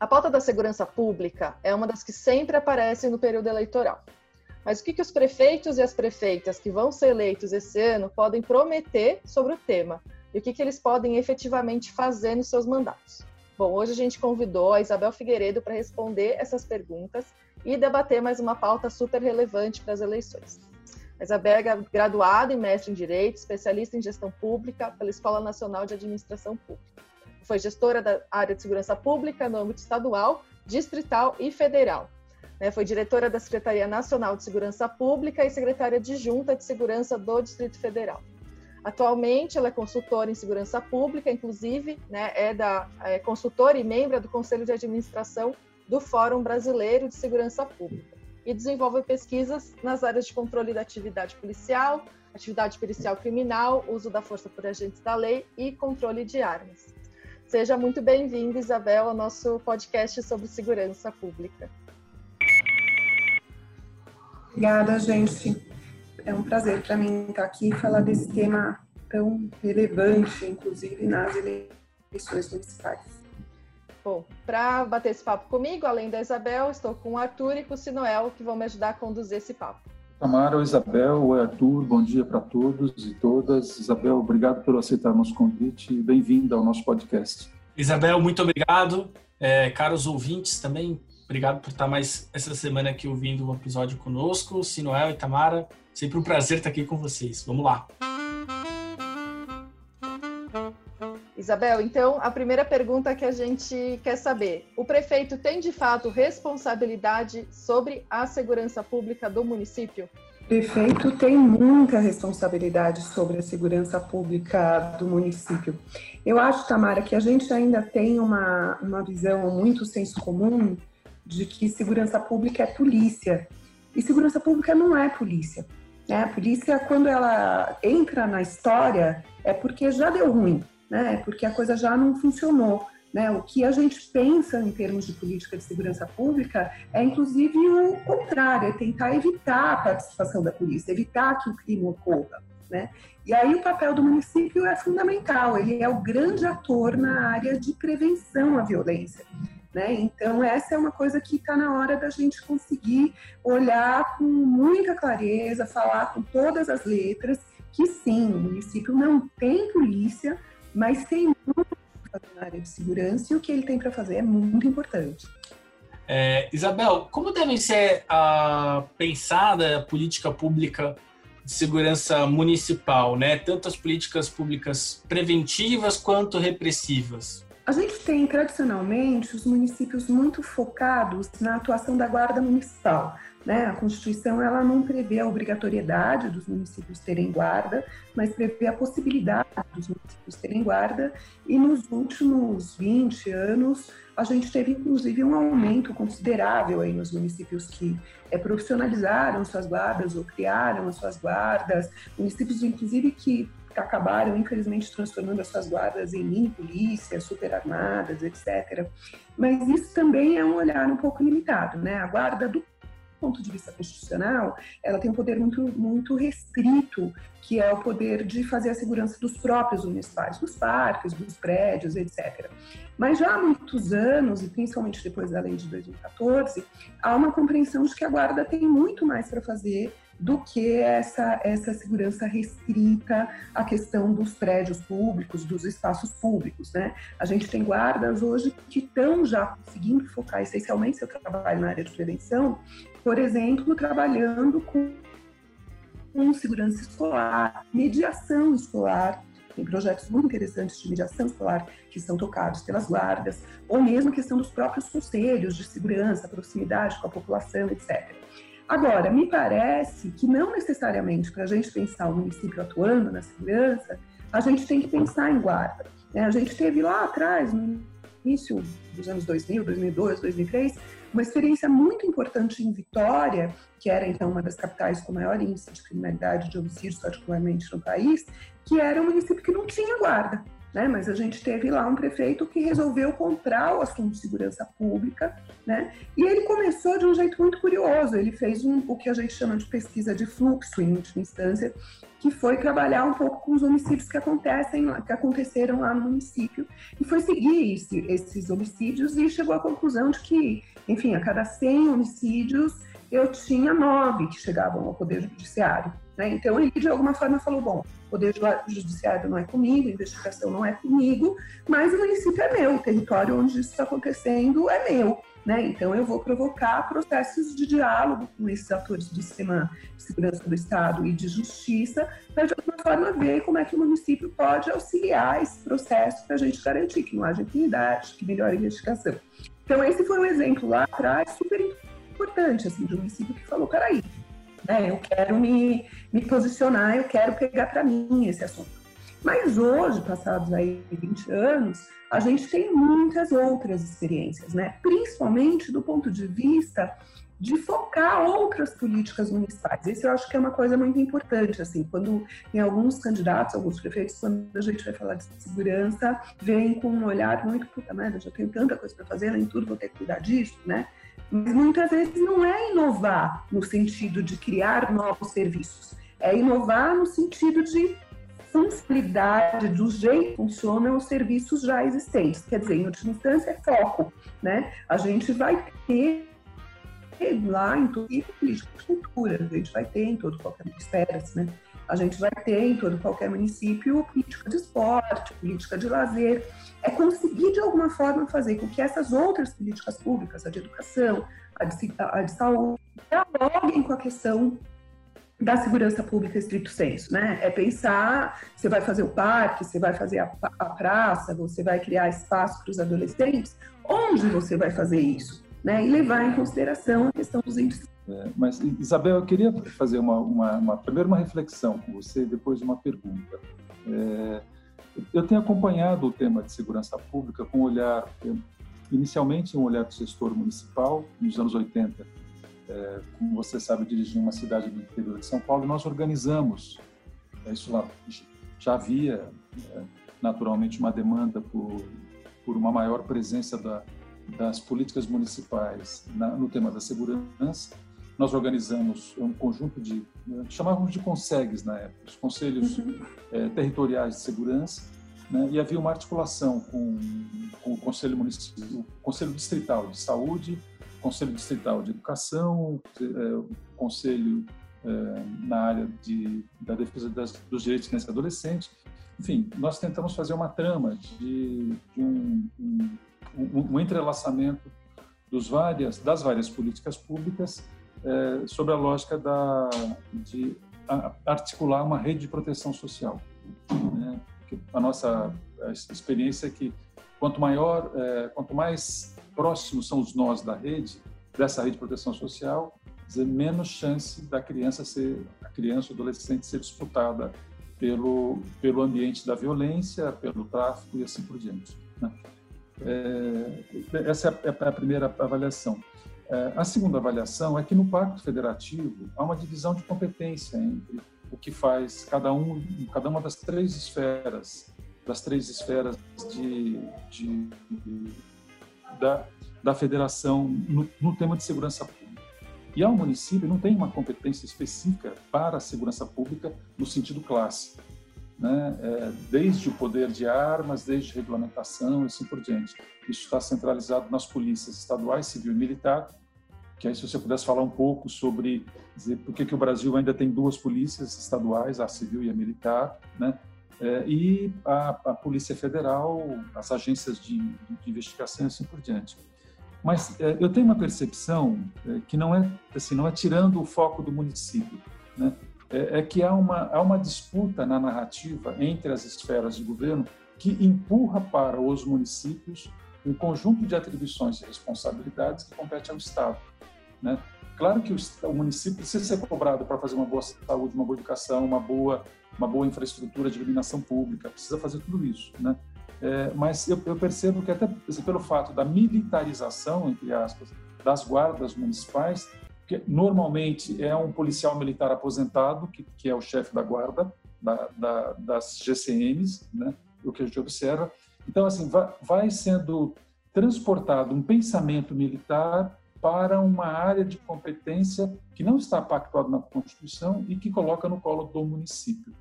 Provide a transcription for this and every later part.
A pauta da segurança pública é uma das que sempre aparece no período eleitoral. Mas o que, que os prefeitos e as prefeitas que vão ser eleitos esse ano podem prometer sobre o tema e o que, que eles podem efetivamente fazer nos seus mandatos? Bom, hoje a gente convidou a Isabel Figueiredo para responder essas perguntas e debater mais uma pauta super relevante para as eleições. A Isabel é graduada e mestre em Direito, especialista em Gestão Pública pela Escola Nacional de Administração Pública. Foi gestora da área de segurança pública no âmbito estadual, distrital e federal. Né, foi diretora da Secretaria Nacional de Segurança Pública e secretária adjunta de Segurança do Distrito Federal. Atualmente, ela é consultora em segurança pública, inclusive, né, é, da, é consultora e membro do Conselho de Administração do Fórum Brasileiro de Segurança Pública e desenvolve pesquisas nas áreas de controle da atividade policial, atividade pericial criminal, uso da força por agentes da lei e controle de armas. Seja muito bem-vinda, Isabel, ao nosso podcast sobre segurança pública. Obrigada, gente. É um prazer para mim estar aqui e falar desse tema tão relevante, inclusive nas eleições municipais. Bom, para bater esse papo comigo, além da Isabel, estou com o Arthur e com o Sinoel, que vão me ajudar a conduzir esse papo. Tamara, Isabel, o Arthur, bom dia para todos e todas. Isabel, obrigado por aceitar nosso convite e bem-vinda ao nosso podcast. Isabel, muito obrigado. É, caros ouvintes, também obrigado por estar mais essa semana aqui ouvindo o um episódio conosco. Sinoel e Tamara, sempre um prazer estar aqui com vocês. Vamos lá. Isabel, então a primeira pergunta que a gente quer saber: o prefeito tem de fato responsabilidade sobre a segurança pública do município? O prefeito tem muita responsabilidade sobre a segurança pública do município. Eu acho, Tamara, que a gente ainda tem uma, uma visão muito senso comum de que segurança pública é polícia. E segurança pública não é polícia. Né? A polícia, quando ela entra na história, é porque já deu ruim né? Porque a coisa já não funcionou. Né? O que a gente pensa em termos de política de segurança pública é, inclusive, o contrário, é tentar evitar a participação da polícia, evitar que o crime ocorra. Né? E aí o papel do município é fundamental, ele é o grande ator na área de prevenção à violência. Né? Então, essa é uma coisa que está na hora da gente conseguir olhar com muita clareza, falar com todas as letras, que sim, o município não tem polícia, mas tem muito para fazer na área de segurança e o que ele tem para fazer é muito importante. É, Isabel, como deve ser a pensada a política pública de segurança municipal, né? Tanto as políticas públicas preventivas quanto repressivas. A gente tem tradicionalmente os municípios muito focados na atuação da guarda municipal. Né? A Constituição ela não prevê a obrigatoriedade dos municípios terem guarda, mas prevê a possibilidade dos municípios terem guarda. E nos últimos 20 anos, a gente teve inclusive um aumento considerável aí nos municípios que é, profissionalizaram suas guardas ou criaram as suas guardas, municípios inclusive que acabaram, infelizmente, transformando as suas guardas em mini polícia, super armadas, etc. Mas isso também é um olhar um pouco limitado, né? A guarda do ponto de vista constitucional, ela tem um poder muito, muito restrito, que é o poder de fazer a segurança dos próprios municipais, dos parques, dos prédios, etc. Mas já há muitos anos, e principalmente depois da lei de 2014, há uma compreensão de que a guarda tem muito mais para fazer do que essa, essa segurança restrita à questão dos prédios públicos, dos espaços públicos. Né? A gente tem guardas hoje que estão já conseguindo focar essencialmente seu trabalho na área de prevenção, por exemplo, trabalhando com, com segurança escolar, mediação escolar, tem projetos muito interessantes de mediação escolar que são tocados pelas guardas, ou mesmo a questão dos próprios conselhos de segurança, proximidade com a população, etc. Agora, me parece que não necessariamente para a gente pensar o município atuando na segurança, a gente tem que pensar em guarda. Né? A gente teve lá atrás, no início dos anos 2000, 2002, 2003, uma experiência muito importante em Vitória, que era então uma das capitais com maior índice de criminalidade de homicídios, particularmente no país, que era um município que não tinha guarda. Né? Mas a gente teve lá um prefeito que resolveu comprar o assunto de segurança pública, né? E ele começou de um jeito muito curioso. Ele fez um, o que a gente chama de pesquisa de fluxo, em última instância, que foi trabalhar um pouco com os homicídios que acontecem, que aconteceram lá no município, e foi seguir esse, esses homicídios e chegou à conclusão de que, enfim, a cada 100 homicídios eu tinha nove que chegavam ao poder judiciário. Né? Então ele de alguma forma falou, bom, o poder judiciário não é comigo, a investigação não é comigo, mas o município é meu, o território onde isso está acontecendo é meu. Né? Então, eu vou provocar processos de diálogo com esses atores do sistema de segurança do Estado e de justiça, para de alguma forma ver como é que o município pode auxiliar esse processo para a gente garantir que não haja impunidade, que melhore a investigação. Então, esse foi um exemplo lá atrás super importante, assim, de um município que falou: peraí, né, eu quero me, me posicionar, eu quero pegar para mim esse assunto. Mas hoje, passados aí 20 anos, a gente tem muitas outras experiências, né? Principalmente do ponto de vista de focar outras políticas municipais. Isso eu acho que é uma coisa muito importante, assim, quando tem alguns candidatos, alguns prefeitos, quando a gente vai falar de segurança, vem com um olhar muito, puta merda, já tenho tanta coisa para fazer, nem tudo vou ter que cuidar disso, né? Mas muitas vezes não é inovar no sentido de criar novos serviços, é inovar no sentido de funcionalidade, do jeito que funcionam os serviços já existentes. Quer dizer, em última instância, é foco. Né? A gente vai ter lá em todo tipo de política de cultura, a gente vai ter em todo qualquer ministério, né? A gente vai ter em todo qualquer município política de esporte, política de lazer. É conseguir, de alguma forma, fazer com que essas outras políticas públicas, a de educação, a de, a de saúde, dialoguem com a questão da segurança pública estrito senso, né? É pensar, você vai fazer o parque, você vai fazer a, a praça, você vai criar espaço para os adolescentes, onde você vai fazer isso, né? E levar em consideração a questão dos índices. É, mas, Isabel, eu queria fazer uma, uma, uma, primeiro uma reflexão com você, depois uma pergunta. É, eu tenho acompanhado o tema de segurança pública com um olhar, inicialmente um olhar do gestor municipal, nos anos 80, é, como você sabe, dirigir uma cidade do interior de São Paulo, nós organizamos, é, isso lá já havia é, naturalmente uma demanda por, por uma maior presença da, das políticas municipais na, no tema da segurança. Nós organizamos um conjunto de, chamávamos de consegues na época, os conselhos uhum. é, territoriais de segurança, né, e havia uma articulação com, com o Conselho Municipal, o Conselho Distrital de Saúde, Conselho Distrital de Educação, é, Conselho é, na área de, da defesa das, dos direitos desse adolescente. Enfim, nós tentamos fazer uma trama de, de um, um, um, um, entrelaçamento dos várias, das várias políticas públicas é, sobre a lógica da, de articular uma rede de proteção social. Né? A nossa experiência é que quanto maior, é, quanto mais próximos são os nós da rede, dessa rede de proteção social, menos chance da criança ser, a criança ou adolescente ser disputada pelo, pelo ambiente da violência, pelo tráfico e assim por diante. Né? É, essa é a, é a primeira avaliação. É, a segunda avaliação é que no Pacto Federativo há uma divisão de competência entre o que faz cada um, cada uma das três esferas, das três esferas de, de, de da, da federação no, no tema de segurança pública. E ao município não tem uma competência específica para a segurança pública no sentido clássico, né? É, desde o poder de armas, desde regulamentação e assim por diante. Isso está centralizado nas polícias estaduais, civil e militar, que aí se você pudesse falar um pouco sobre dizer, por que, que o Brasil ainda tem duas polícias estaduais, a civil e a militar, né? É, e a, a, Polícia Federal, as agências de, de, investigação e assim por diante. Mas é, eu tenho uma percepção é, que não é assim, não é tirando o foco do município, né? É, é que há uma, há uma disputa na narrativa entre as esferas de governo que empurra para os municípios um conjunto de atribuições e responsabilidades que compete ao Estado. Né? Claro que o, município precisa ser cobrado para fazer uma boa saúde, uma boa educação, uma boa uma boa infraestrutura de iluminação pública, precisa fazer tudo isso, né? É, mas eu, eu, percebo que até pelo fato da militarização, entre aspas, das guardas municipais, que normalmente é um policial militar aposentado, que, que é o chefe da guarda, da, da, das GCMs, né? o que a gente observa. Então, assim, vai, vai sendo transportado um pensamento militar para uma área de competência que não está pactuada na Constituição e que coloca no colo do município.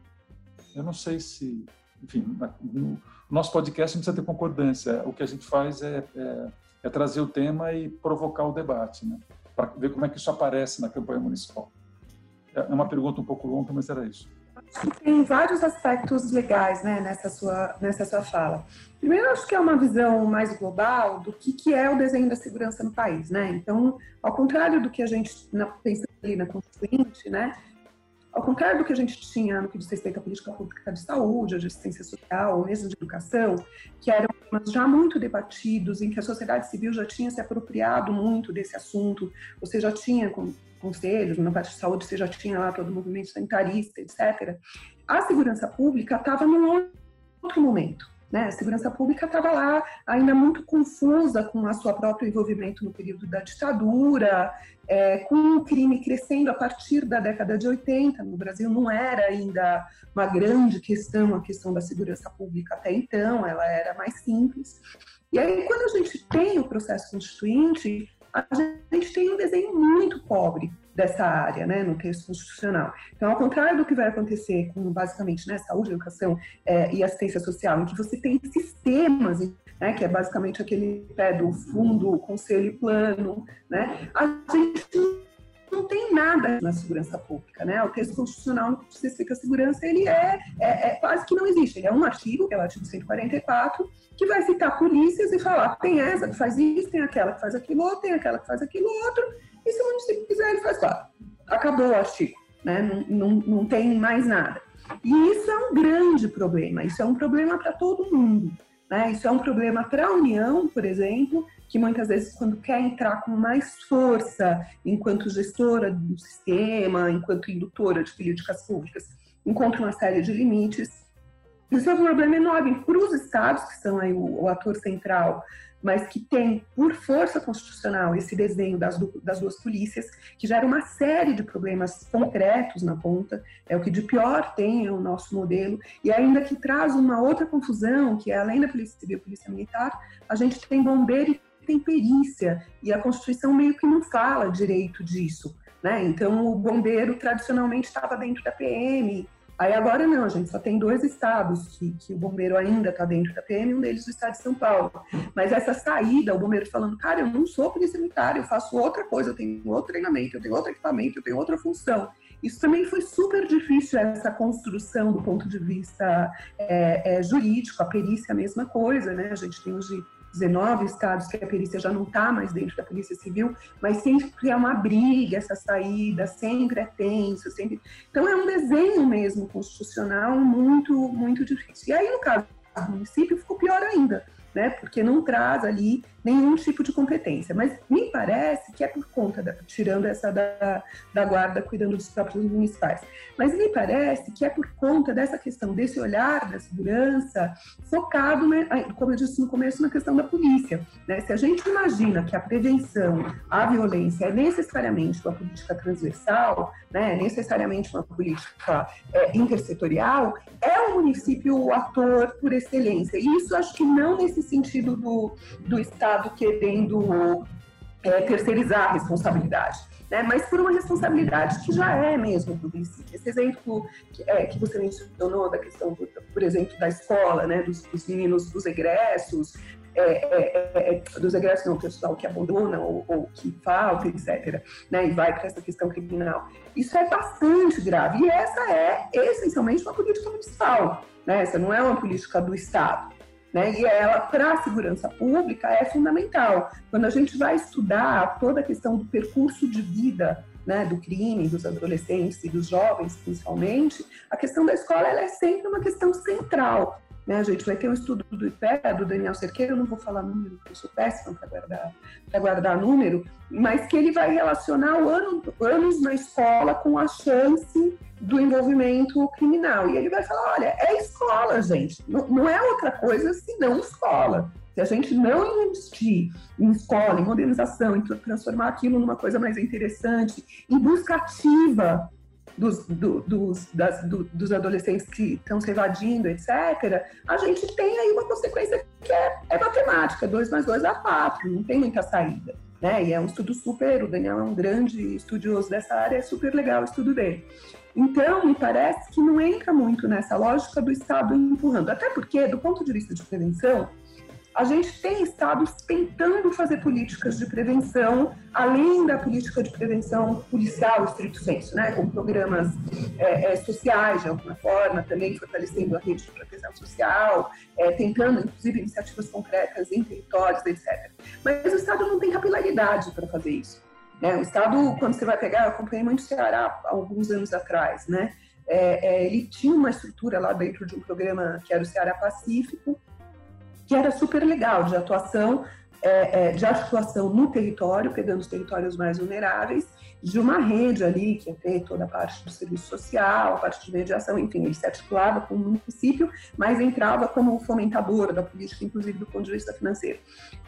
Eu não sei se, enfim, no nosso podcast não precisa ter concordância. O que a gente faz é, é, é trazer o tema e provocar o debate, né? Para ver como é que isso aparece na campanha municipal. É uma pergunta um pouco longa, mas era isso. Tem vários aspectos legais né, nessa, sua, nessa sua fala. Primeiro, acho que é uma visão mais global do que, que é o desenho da segurança no país. Né? Então, ao contrário do que a gente pensa ali na Constituinte, né, ao contrário do que a gente tinha no que diz respeito à política pública de saúde, de assistência social, ou mesmo de educação, que eram temas já muito debatidos, em que a sociedade civil já tinha se apropriado muito desse assunto, você já tinha conselhos, na parte de saúde você já tinha lá todo o movimento sanitarista, etc. A segurança pública estava num outro momento. Né? A segurança pública estava lá ainda muito confusa com o seu próprio envolvimento no período da ditadura, é, com o crime crescendo a partir da década de 80. No Brasil não era ainda uma grande questão a questão da segurança pública até então, ela era mais simples. E aí, quando a gente tem o processo constituinte, a gente tem um desenho muito pobre dessa área, né, no texto constitucional. Então, ao contrário do que vai acontecer com, basicamente, né, saúde, educação é, e assistência social, em que você tem sistemas, né, que é basicamente aquele pé do fundo, conselho plano, né, a gente não tem nada na segurança pública, né? O texto constitucional que especifica a segurança, ele é, é, é, quase que não existe. Ele é um artigo, é o artigo 144, que vai citar polícias e falar, tem essa que faz isso, tem aquela que faz aquilo outro, tem aquela que faz aquilo outro, e se o município quiser, ele faz quatro. Acabou o artigo, né? Não, não, não tem mais nada. E isso é um grande problema, isso é um problema para todo mundo. Né? Isso é um problema para a União, por exemplo, que muitas vezes, quando quer entrar com mais força enquanto gestora do sistema, enquanto indutora de políticas públicas, encontra uma série de limites. Isso é um problema enorme para os estados, que são aí o, o ator central mas que tem, por força constitucional, esse desenho das, das duas polícias, que gera uma série de problemas concretos na ponta, é o que de pior tem o nosso modelo, e ainda que traz uma outra confusão, que é além da Polícia Civil e Polícia Militar, a gente tem bombeiro e tem perícia, e a Constituição meio que não fala direito disso. Né? Então, o bombeiro tradicionalmente estava dentro da PM, Aí agora não, gente só tem dois estados que, que o bombeiro ainda está dentro da PM, um deles o estado de São Paulo. Mas essa saída, o bombeiro falando, cara, eu não sou polícia militar, eu faço outra coisa, eu tenho outro treinamento, eu tenho outro equipamento, eu tenho outra função. Isso também foi super difícil, essa construção do ponto de vista é, é, jurídico, a perícia é a mesma coisa, né? A gente tem hoje 19 estados que a perícia já não está mais dentro da Polícia Civil, mas sempre é uma briga essa saída, sempre é tenso, sempre. Então é um desenho mesmo constitucional muito, muito difícil. E aí, no caso do município, ficou pior ainda, né? Porque não traz ali nenhum tipo de competência. Mas me parece que é por conta, da, tirando essa da, da guarda cuidando dos próprios municipais, mas me parece que é por conta dessa questão, desse olhar da segurança focado, né, como eu disse no começo, na questão da polícia. Né? Se a gente imagina que a prevenção à violência é necessariamente uma política transversal, né, necessariamente uma política é, intersetorial, é o município o ator por excelência. E isso acho que não nesse sentido do, do Estado querendo é, terceirizar a responsabilidade. Né, mas por uma responsabilidade que já é mesmo do município. Esse exemplo que, é, que você mencionou da questão, do, por exemplo, da escola, né, dos, dos meninos dos egressos, é, é, é, é dos egressos não, pessoal que abandona ou, ou, que falta, etc., né, e vai para essa questão criminal. Isso é bastante grave. E essa é essencialmente uma política municipal. Né, essa não é uma política do Estado. Né? E ela, para a segurança pública, é fundamental. Quando a gente vai estudar toda a questão do percurso de vida né, do crime, dos adolescentes e dos jovens, principalmente, a questão da escola é sempre uma questão central. Né? Gente vai ter um estudo do IPE, do Daniel Cerqueira, eu não vou falar número, porque eu sou péssima para guardar, guardar número, mas que ele vai relacionar o ano, anos na escola com a chance do envolvimento criminal. E ele vai falar: olha, é escola, gente, não, não é outra coisa senão escola. Se a gente não investir em escola, em modernização, em transformar aquilo numa coisa mais interessante, em busca ativa dos, do, dos, das, do, dos adolescentes que estão se evadindo, etc., a gente tem aí uma consequência que é, é matemática, 2 mais 2 dá 4, não tem muita saída. Né? E é um estudo super, o Daniel é um grande estudioso dessa área, é super legal o estudo dele. Então, me parece que não entra muito nessa lógica do Estado empurrando, até porque, do ponto de vista de prevenção, a gente tem estados tentando fazer políticas de prevenção, além da política de prevenção policial, estrito senso, né, com programas é, é, sociais, de alguma forma, também fortalecendo a rede de proteção social, é, tentando, inclusive, iniciativas concretas em territórios, etc. Mas o Estado não tem capilaridade para fazer isso. Né? O Estado, quando você vai pegar, eu acompanhei muito o Ceará alguns anos atrás, né? É, é, ele tinha uma estrutura lá dentro de um programa que era o Ceará Pacífico, que era super legal de atuação, é, é, de atuação no território, pegando os territórios mais vulneráveis, de uma rede ali que ia ter toda a parte do serviço social, a parte de mediação, enfim, ele se articulava com o município, mas entrava como fomentador da política, inclusive do ponto de vista financeiro.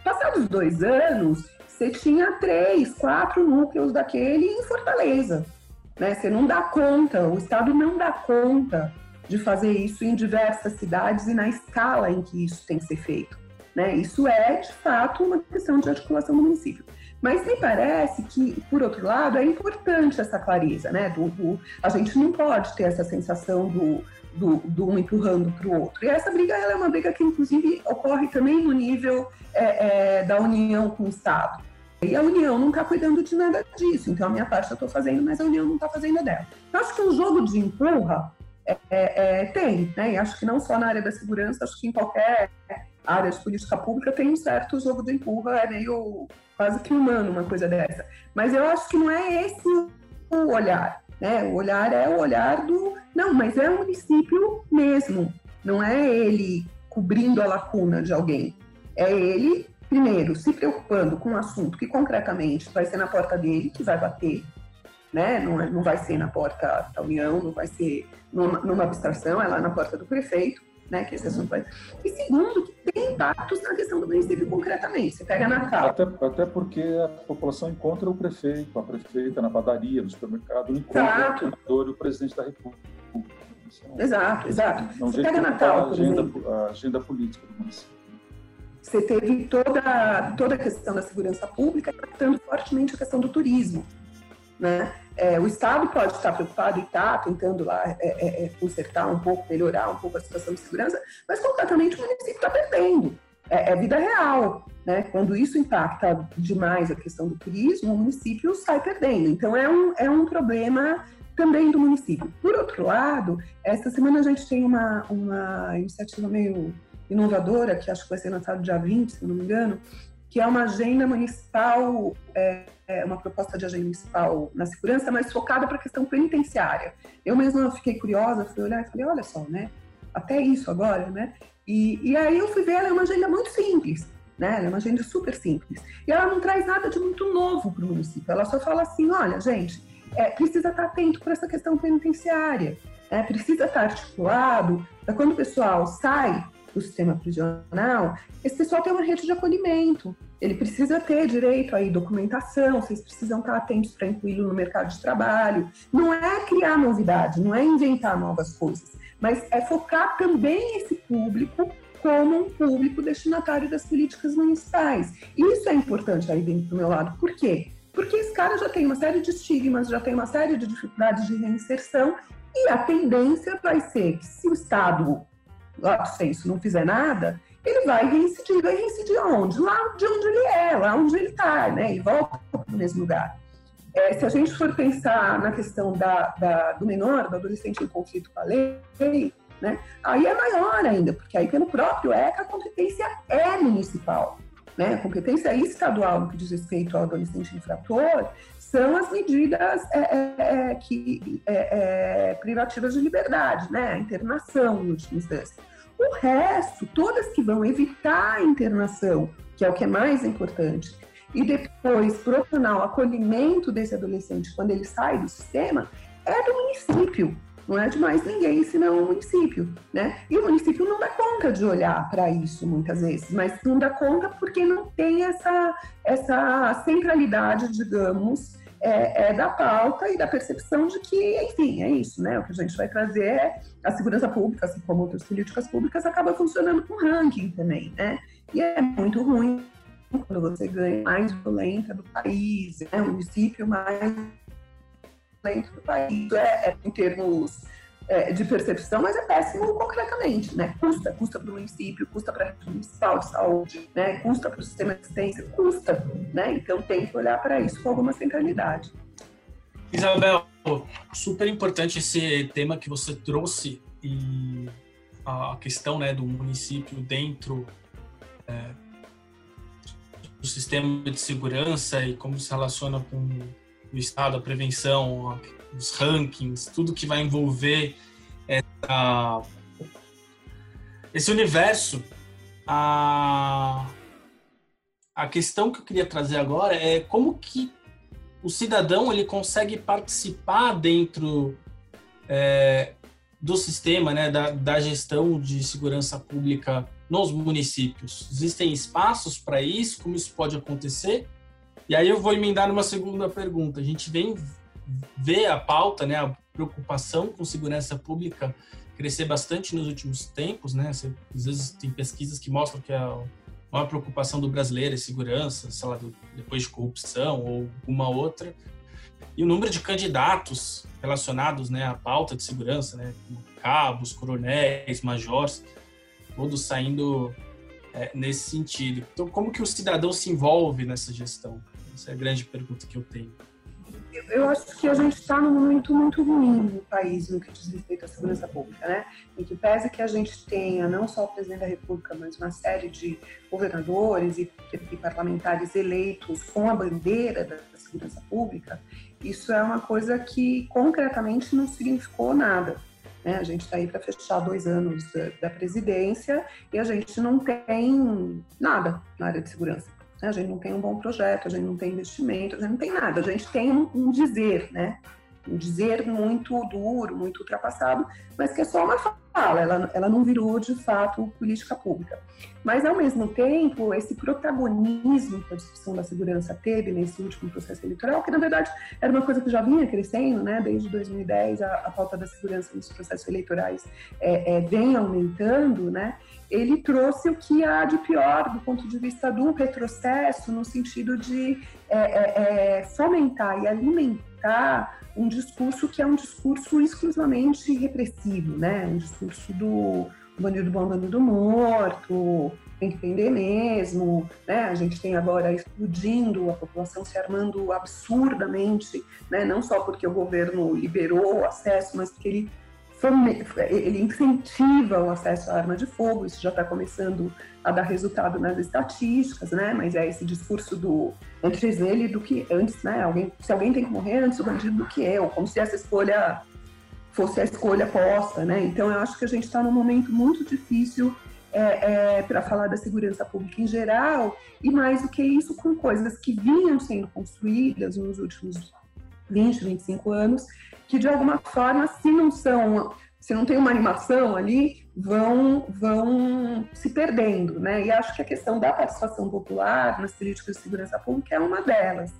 Passados dois anos, você tinha três, quatro núcleos daquele em Fortaleza. Né? Você não dá conta, o Estado não dá conta de fazer isso em diversas cidades e na escala em que isso tem que ser feito. Né? Isso é, de fato, uma questão de articulação do município. Mas me parece que, por outro lado, é importante essa clareza, né? Do, do a gente não pode ter essa sensação do, do, do um empurrando para o outro. E essa briga é uma briga que, inclusive, ocorre também no nível é, é, da união com o Estado. E a União não está cuidando de nada disso. Então, a minha parte eu estou fazendo, mas a União não está fazendo a dela. Eu acho que um jogo de empurra é, é, tem, né? E acho que não só na área da segurança, acho que em qualquer área de política pública tem um certo jogo de empurra, é meio quase que humano uma coisa dessa. Mas eu acho que não é esse o olhar, né? O olhar é o olhar do não, mas é o município mesmo, não é ele cobrindo a lacuna de alguém, é ele primeiro se preocupando com um assunto que concretamente vai ser na porta dele que vai bater né? Não, é, não vai ser na porta da União, não vai ser numa, numa abstração, é lá na porta do prefeito, né? Que esse assunto vai. E segundo, que tem impactos na questão do município concretamente. Você pega Natal. Até, até porque a população encontra o prefeito, a prefeita na padaria, no supermercado, encontra exato. o senador e o presidente da República. Exato, exato. Não Você pega Natal, a agenda, a agenda política do município. Você teve toda, toda a questão da segurança pública, impactando fortemente a questão do turismo. Né? É, o Estado pode estar preocupado e está tentando lá é, é, é, consertar um pouco, melhorar um pouco a situação de segurança, mas completamente o município está perdendo. É, é, vida real. Né? Quando isso impacta demais a questão do turismo, o município sai perdendo. Então é um, é um problema também do município. Por outro lado, essa semana a gente tem uma, uma iniciativa meio inovadora, que acho que vai ser lançada dia 20, se não me engano, que é uma agenda municipal, é uma proposta de agenda municipal na segurança, mas focada para a questão penitenciária. Eu mesma fiquei curiosa, fui olhar e falei, olha só, né? Até isso agora, né? E, e aí eu fui ver, ela é uma agenda muito simples, né? Ela é uma agenda super simples. E ela não traz nada de muito novo para o município. Ela só fala assim, olha, gente, é, precisa estar atento para essa questão penitenciária. É, precisa estar articulado para quando o pessoal sai do sistema prisional, esse pessoal tem uma rede de acolhimento. Ele precisa ter direito aí documentação, vocês precisam estar atentos para incluí-lo no mercado de trabalho. Não é criar novidade, não é inventar novas coisas, mas é focar também esse público como um público destinatário das políticas municipais. Isso é importante aí dentro do meu lado. Por quê? Porque esse cara já tem uma série de estigmas, já tem uma série de dificuldades de reinserção e a tendência vai ser que se o Estado lato senso, não fizer nada, ele vai reincidir. Vai reincidir aonde? Lá de onde ele é, lá onde ele está, né? E volta para o mesmo lugar. É, se a gente for pensar na questão da, da, do menor, do adolescente em conflito com a lei, né? Aí é maior ainda, porque aí pelo próprio ECA a competência é municipal. Né? A competência estadual no que diz respeito ao adolescente infrator são as medidas é, é, é que, é, é, privativas de liberdade, né? a internação, em última instância. O resto, todas que vão evitar a internação, que é o que é mais importante, e depois proporcionar o acolhimento desse adolescente quando ele sai do sistema, é do município, não é de mais ninguém senão o município, né? E o município não dá conta de olhar para isso muitas vezes, mas não dá conta porque não tem essa, essa centralidade, digamos, é, é, da pauta e da percepção de que, enfim, é isso, né? O que a gente vai trazer é a segurança pública, assim como outras políticas públicas, acaba funcionando com ranking também, né? E é muito ruim quando você ganha mais violenta do país, né? o município mais violento do país. É, é em termos é, de percepção, mas é péssimo concretamente, né? Custa, custa para o município, custa para a rede municipal de saúde, né? Custa para o sistema de assistência, custa, né? Então tem que olhar para isso com alguma centralidade. Isabel, super importante esse tema que você trouxe e a questão né, do município dentro é, do sistema de segurança e como se relaciona com o Estado, a prevenção, os rankings, tudo que vai envolver essa, esse universo. A, a questão que eu queria trazer agora é como que o cidadão ele consegue participar dentro é, do sistema, né, da, da gestão de segurança pública nos municípios. Existem espaços para isso? Como isso pode acontecer? E aí eu vou emendar numa segunda pergunta. A gente vem ver a pauta, né, a preocupação com segurança pública crescer bastante nos últimos tempos, né? Você, às vezes tem pesquisas que mostram que a maior preocupação do brasileiro é segurança, sei lá, depois de corrupção ou alguma outra. E o número de candidatos relacionados, né, à pauta de segurança, né, cabos, coronéis, majores, todos saindo é, nesse sentido. Então, como que o cidadão se envolve nessa gestão? Essa é a grande pergunta que eu tenho eu acho que a gente está num momento muito ruim no país no que diz respeito à segurança pública, né? Em que pese que a gente tenha não só o presidente da República, mas uma série de governadores e, e parlamentares eleitos com a bandeira da, da segurança pública, isso é uma coisa que concretamente não significou nada. Né? A gente está aí para fechar dois anos da, da presidência e a gente não tem nada na área de segurança. A gente não tem um bom projeto, a gente não tem investimento, a gente não tem nada. A gente tem um, um dizer, né? Um dizer muito duro, muito ultrapassado, mas que é só uma fala, ela, ela não virou de fato política pública. Mas, ao mesmo tempo, esse protagonismo que a discussão da segurança teve nesse último processo eleitoral, que na verdade era uma coisa que já vinha crescendo, né? Desde 2010, a, a da segurança nos processos eleitorais é, é, vem aumentando, né? ele trouxe o que há de pior do ponto de vista do retrocesso, no sentido de é, é, é, fomentar e alimentar um discurso que é um discurso exclusivamente repressivo, né? Um discurso do bandido bom, bandido morto, tem que prender mesmo, né? A gente tem agora explodindo, a população se armando absurdamente, né? Não só porque o governo liberou o acesso, mas porque ele ele incentiva o acesso à arma de fogo, isso já está começando a dar resultado nas estatísticas, né? Mas é esse discurso do antes ele do que antes, né? Alguém, se alguém tem que morrer antes o bandido do que eu, como se essa escolha fosse a escolha posta, né? Então eu acho que a gente está num momento muito difícil é, é, para falar da segurança pública em geral e mais do que isso com coisas que vinham sendo construídas nos últimos 20, 25 anos que de alguma forma, se não são, se não tem uma animação ali, vão, vão se perdendo, né? E acho que a questão da participação popular nas políticas de segurança pública é uma delas.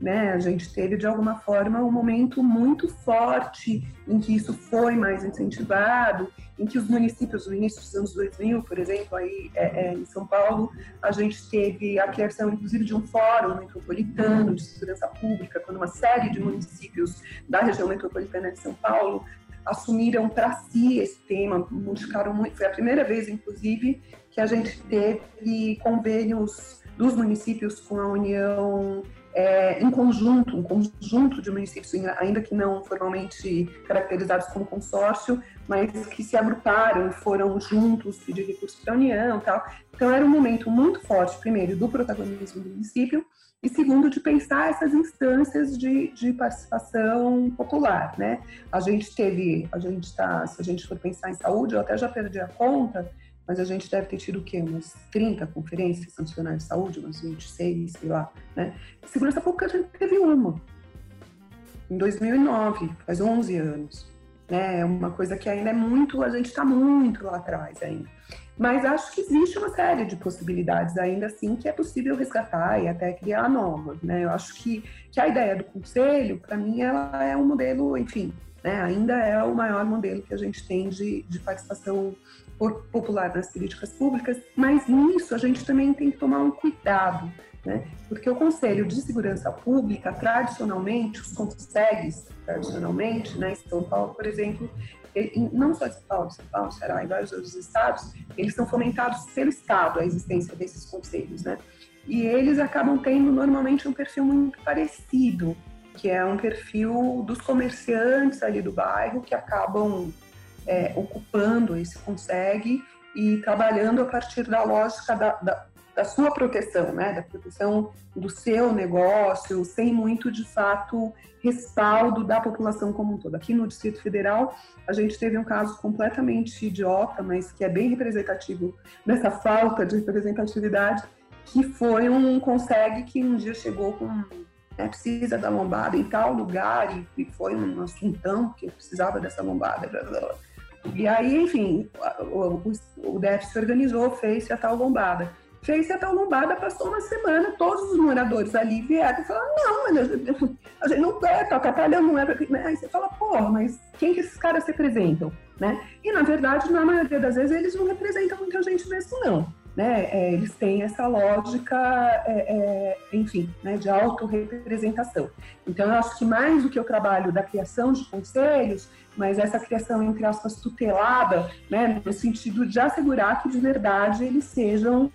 Né? A gente teve, de alguma forma, um momento muito forte em que isso foi mais incentivado, em que os municípios, no início dos anos 2000, por exemplo, aí é, é, em São Paulo, a gente teve a criação, inclusive, de um fórum metropolitano de segurança pública, quando uma série de municípios da região metropolitana de São Paulo assumiram para si esse tema, modificaram muito. Foi a primeira vez, inclusive, que a gente teve convênios dos municípios com a União é, em conjunto, um conjunto de municípios, ainda que não formalmente caracterizados como consórcio, mas que se agruparam foram juntos pedir recursos para a União tal. Então era um momento muito forte, primeiro, do protagonismo do município, e segundo, de pensar essas instâncias de, de participação popular, né? A gente teve, a gente está, se a gente for pensar em saúde, eu até já perdi a conta, mas a gente deve ter tido o quê? Umas 30 conferências nacionais de saúde, umas 26, sei lá, né? Segurança pública a gente teve uma, em 2009, faz 11 anos, né? É uma coisa que ainda é muito, a gente está muito lá atrás ainda. Mas acho que existe uma série de possibilidades ainda assim que é possível resgatar e até criar novas, né? Eu acho que, que a ideia do conselho, para mim, ela é um modelo, enfim, né? ainda é o maior modelo que a gente tem de, de participação popular nas políticas públicas, mas nisso a gente também tem que tomar um cuidado, né? Porque o Conselho de Segurança Pública, tradicionalmente, os consegues, tradicionalmente, né, em São Paulo, por exemplo, não só São Paulo, São Paulo, Ceará e vários outros estados, eles são fomentados pelo Estado, a existência desses conselhos, né? E eles acabam tendo normalmente um perfil muito parecido, que é um perfil dos comerciantes ali do bairro que acabam é, ocupando esse consegue e trabalhando a partir da lógica da, da, da, sua proteção, né, da proteção do seu negócio, sem muito de fato respaldo da população como um todo. Aqui no Distrito Federal, a gente teve um caso completamente idiota, mas que é bem representativo dessa falta de representatividade, que foi um consegue que um dia chegou com né, precisa da lombada em tal lugar e, e foi um assuntão que precisava dessa lombada. Blá, blá, blá. E aí, enfim, o, o, o se organizou, fez a tal lombada. Fez a tal lombada, passou uma semana, todos os moradores ali vieram e falaram, não, a gente não quer, tá atrapalhando, não é pra... Aí você fala, porra, mas quem que esses caras representam? Né? E, na verdade, na maioria das vezes, eles não representam muita gente mesmo, não né, é, eles têm essa lógica, é, é, enfim, né, de autorrepresentação. Então, eu acho que mais do que o trabalho da criação de conselhos, mas essa criação, entre aspas, tutelada, né, no sentido de assegurar que, de verdade, eles sejam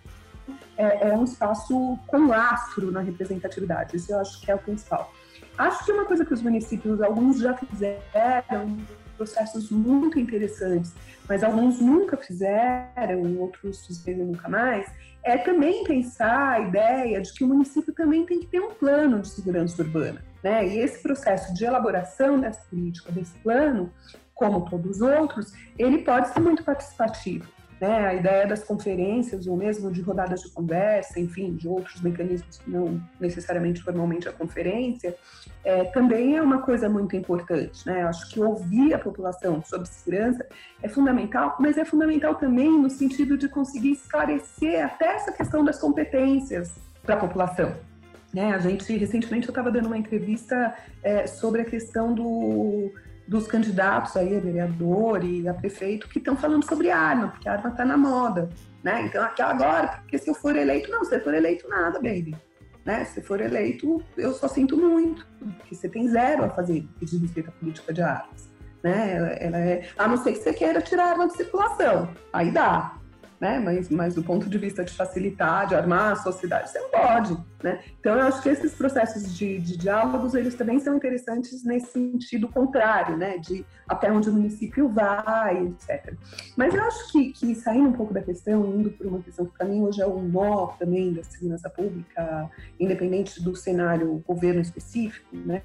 é, é um espaço com lastro na representatividade. Isso eu acho que é o principal. Acho que uma coisa que os municípios, alguns já fizeram, processos muito interessantes, mas alguns nunca fizeram, outros fizeram nunca mais, é também pensar a ideia de que o município também tem que ter um plano de segurança urbana. Né? E esse processo de elaboração dessa política, desse plano, como todos os outros, ele pode ser muito participativo. Né? A ideia das conferências, ou mesmo de rodadas de conversa, enfim, de outros mecanismos que não necessariamente formalmente a conferência, é, também é uma coisa muito importante. Né? Acho que ouvir a população sobre segurança é fundamental, mas é fundamental também no sentido de conseguir esclarecer até essa questão das competências para a população. Né? A gente, recentemente, eu estava dando uma entrevista é, sobre a questão do dos candidatos aí a vereador e a prefeito que estão falando sobre arma, porque a arma está na moda, né? Então, aqui agora, porque se eu for eleito, não, se eu for eleito, nada, baby. Né? Se for eleito, eu só sinto muito, porque você tem zero a fazer diz respeito à política de armas. Né? Ela é, a não ser que você queira tirar a arma de circulação, aí dá né? Mas, mas do ponto de vista de facilitar, de armar a sociedade, você não pode, né? Então, eu acho que esses processos de, de diálogos, eles também são interessantes nesse sentido contrário, né? De até onde o município vai, etc. Mas eu acho que, que saindo um pouco da questão, indo por uma questão que para mim hoje é um nó também da segurança pública, independente do cenário governo específico, né?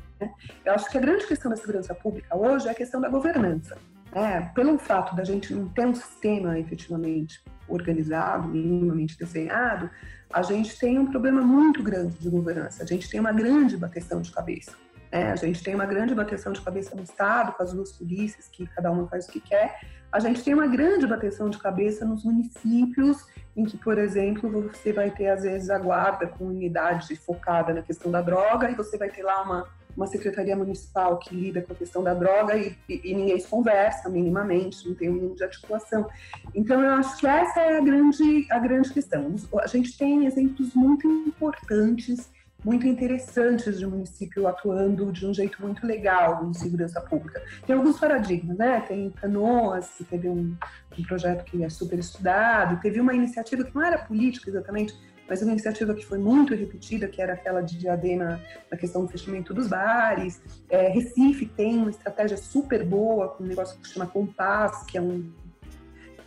Eu acho que a grande questão da segurança pública hoje é a questão da governança. É, pelo fato da gente não ter um sistema efetivamente organizado, minimamente desenhado, a gente tem um problema muito grande de governança. A gente tem uma grande bateção de cabeça. Né? A gente tem uma grande bateção de cabeça no Estado, com as duas polícias, que cada uma faz o que quer. A gente tem uma grande bateção de cabeça nos municípios, em que, por exemplo, você vai ter, às vezes, a guarda com unidade focada na questão da droga, e você vai ter lá uma uma secretaria municipal que lida com a questão da droga e, e, e ninguém se conversa minimamente, não tem um mínimo de articulação. Então, eu acho que essa é a grande, a grande questão. A gente tem exemplos muito importantes muito interessantes de município atuando de um jeito muito legal em segurança pública. Tem alguns paradigmas, né? Tem Canoas, que teve um, um projeto que é super estudado, teve uma iniciativa que não era política exatamente, mas uma iniciativa que foi muito repetida, que era aquela de Diadema na questão do fechamento dos bares. É, Recife tem uma estratégia super boa com um negócio que se chama Compass, que é um,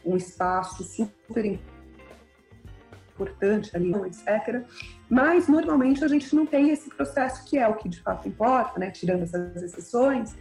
um espaço super importante ali, etc. Mas, normalmente, a gente não tem esse processo que é o que de fato importa, né, tirando essas exceções,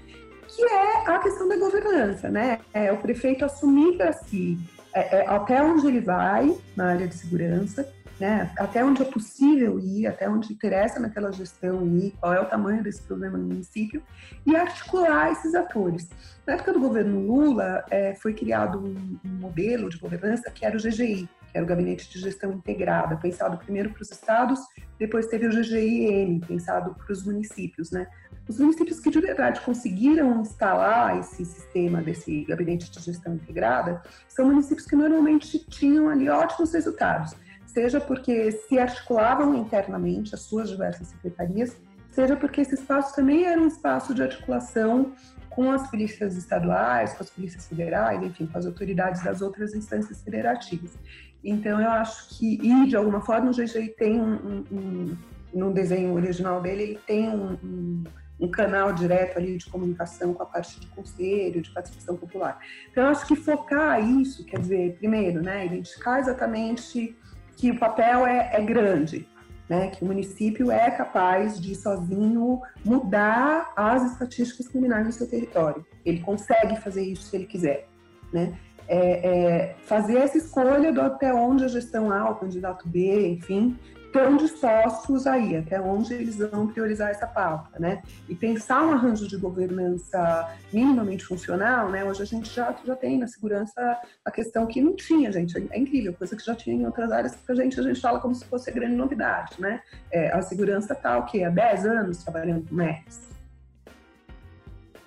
que é a questão da governança, né? É o prefeito assumir para si é, é, até onde ele vai na área de segurança, né? Até onde é possível ir, até onde interessa naquela gestão ir, qual é o tamanho desse problema no município, e articular esses atores. Na época do governo Lula, é, foi criado um, um, modelo de governança que era o GGI, que era o Gabinete de Gestão Integrada, pensado primeiro para os estados, depois teve o GGIM, pensado para os municípios, né? Os municípios que de verdade conseguiram instalar esse sistema desse gabinete de gestão integrada são municípios que normalmente tinham ali ótimos resultados seja porque se articulavam internamente as suas diversas secretarias, seja porque esse espaço também era um espaço de articulação com as polícias estaduais, com as polícias federais, enfim, com as autoridades das outras instâncias federativas. Então, eu acho que, e de alguma forma, o GGI tem um, um no desenho original dele, ele tem um, um, um, canal direto ali de comunicação com a parte de conselho, de participação popular. Então, eu acho que focar isso, quer dizer, primeiro, né, identificar exatamente que o papel é, é grande, né? que o município é capaz de sozinho mudar as estatísticas criminais no seu território. Ele consegue fazer isso se ele quiser. Né? É, é fazer essa escolha do até onde a gestão A, o candidato B, enfim, estão dispostos aí, até onde eles vão priorizar essa pauta, né? E pensar um arranjo de governança minimamente funcional, né? Hoje a gente já, já tem na segurança a questão que não tinha, gente, é incrível, coisa que já tinha em outras áreas que a gente, a gente fala como se fosse grande novidade, né? É, a segurança está o quê? Há 10 anos trabalhando com MERS.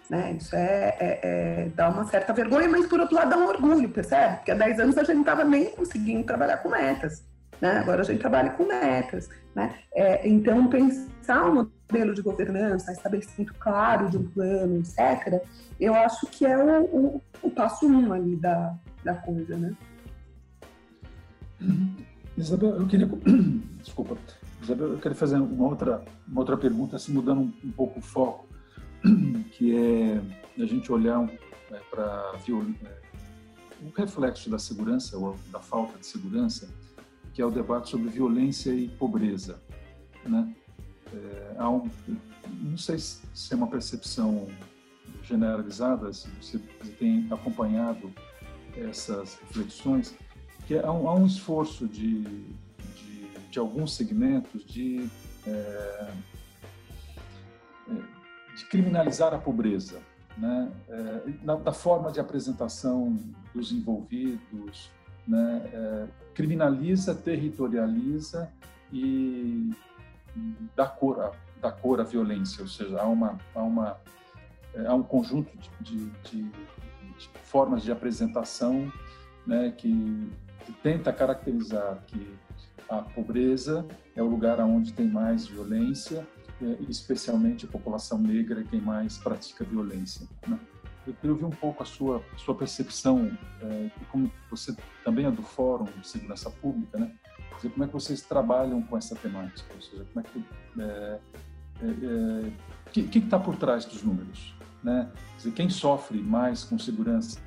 Né? Isso é, é, é, dá uma certa vergonha, mas por outro lado dá um orgulho, percebe? Porque há 10 anos a gente não estava nem conseguindo trabalhar com metas. Né? Agora a gente trabalha com metas. Né? É, então, pensar um modelo de governança, estabelecimento claro de um plano, etc., eu acho que é o, o, o passo um ali da, da coisa. Né? Isabel, eu queria. Desculpa. Isabel, eu queria fazer uma outra, uma outra pergunta, assim, mudando um, um pouco o foco, que é a gente olhar um, é, para um reflexo da segurança ou da falta de segurança que é o debate sobre violência e pobreza. Né? É, um, não sei se é uma percepção generalizada, se você tem acompanhado essas reflexões, que há um, há um esforço de, de, de, alguns segmentos de, é, é de criminalizar a pobreza, né? É, na, da forma de apresentação dos envolvidos, né? Criminaliza, territorializa e dá cor, a, dá cor à violência, ou seja, há, uma, há, uma, é, há um conjunto de, de, de, formas de apresentação né, que, que, tenta caracterizar que a pobreza é o lugar onde tem mais violência, é, especialmente a população negra é quem mais pratica violência. Né? Eu queria ouvir um pouco a sua, sua percepção, é, como você também é do Fórum de Segurança Pública, né? Dizer, como é que vocês trabalham com essa temática? Ou seja, como é que é, é, é que está por trás dos números, né? Dizer, quem sofre mais com segurança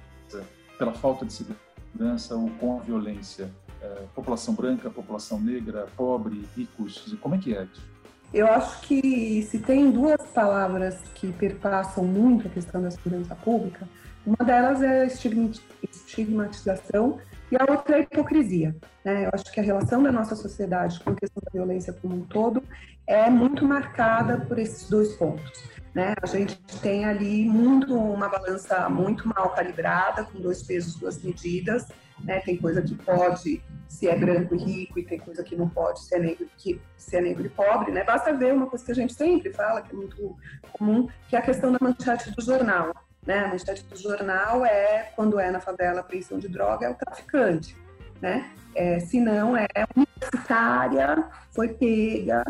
pela falta de segurança ou com a violência? É, população branca, população negra, pobre, ricos? Dizer, como é que é isso? Eu acho que se tem duas palavras que perpassam muito a questão da segurança pública, uma delas é estigmatização e a outra é a hipocrisia. Né? Eu acho que a relação da nossa sociedade com a questão da violência como um todo é muito marcada por esses dois pontos. Né? A gente tem ali muito uma balança muito mal calibrada, com dois pesos, duas medidas. Né? Tem coisa que pode se é branco e rico e tem coisa que não pode se é negro, que, se é negro e pobre, né? Basta ver uma coisa que a gente sempre fala, que é muito comum, que é a questão da manchete do jornal. Né? A manchete do jornal é, quando é na favela apreensão de droga, é o traficante. Né? É, se não, é universitária, foi pega,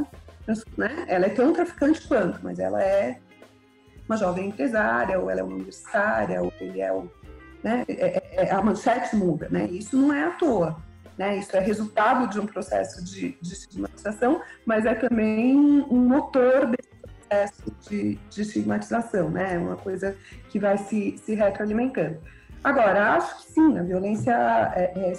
né? Ela é tão traficante quanto, mas ela é uma jovem empresária, ou ela é uma universitária, ou ele é um, né? É, é, é, a manchete muda, né? Isso não é à toa. Né? Isso é resultado de um processo de, de estigmatização, mas é também um motor desse processo de, de estigmatização, né? É uma coisa que vai se, se retroalimentando. Agora, acho que sim, a violência é, é,